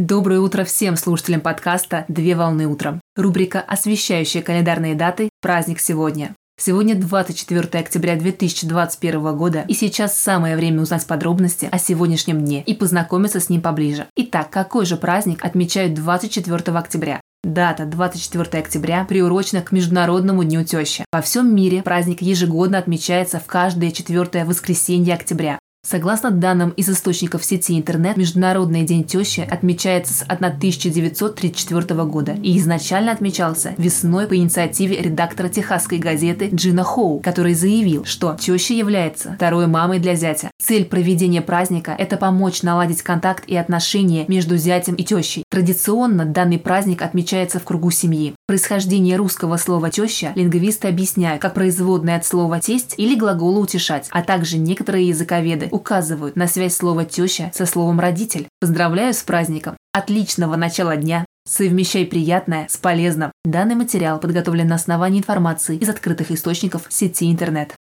Доброе утро всем слушателям подкаста «Две волны утром». Рубрика, освещающая календарные даты «Праздник сегодня». Сегодня 24 октября 2021 года, и сейчас самое время узнать подробности о сегодняшнем дне и познакомиться с ним поближе. Итак, какой же праздник отмечают 24 октября? Дата 24 октября приурочена к Международному дню тещи. Во всем мире праздник ежегодно отмечается в каждое четвертое воскресенье октября. Согласно данным из источников сети интернет, Международный день тещи отмечается с 1934 года и изначально отмечался весной по инициативе редактора техасской газеты Джина Хоу, который заявил, что теща является второй мамой для зятя. Цель проведения праздника – это помочь наладить контакт и отношения между зятем и тещей. Традиционно данный праздник отмечается в кругу семьи. Происхождение русского слова «теща» лингвисты объясняют как производное от слова «тесть» или глагола «утешать», а также некоторые языковеды указывают на связь слова «теща» со словом «родитель». Поздравляю с праздником! Отличного начала дня! Совмещай приятное с полезным. Данный материал подготовлен на основании информации из открытых источников сети интернет.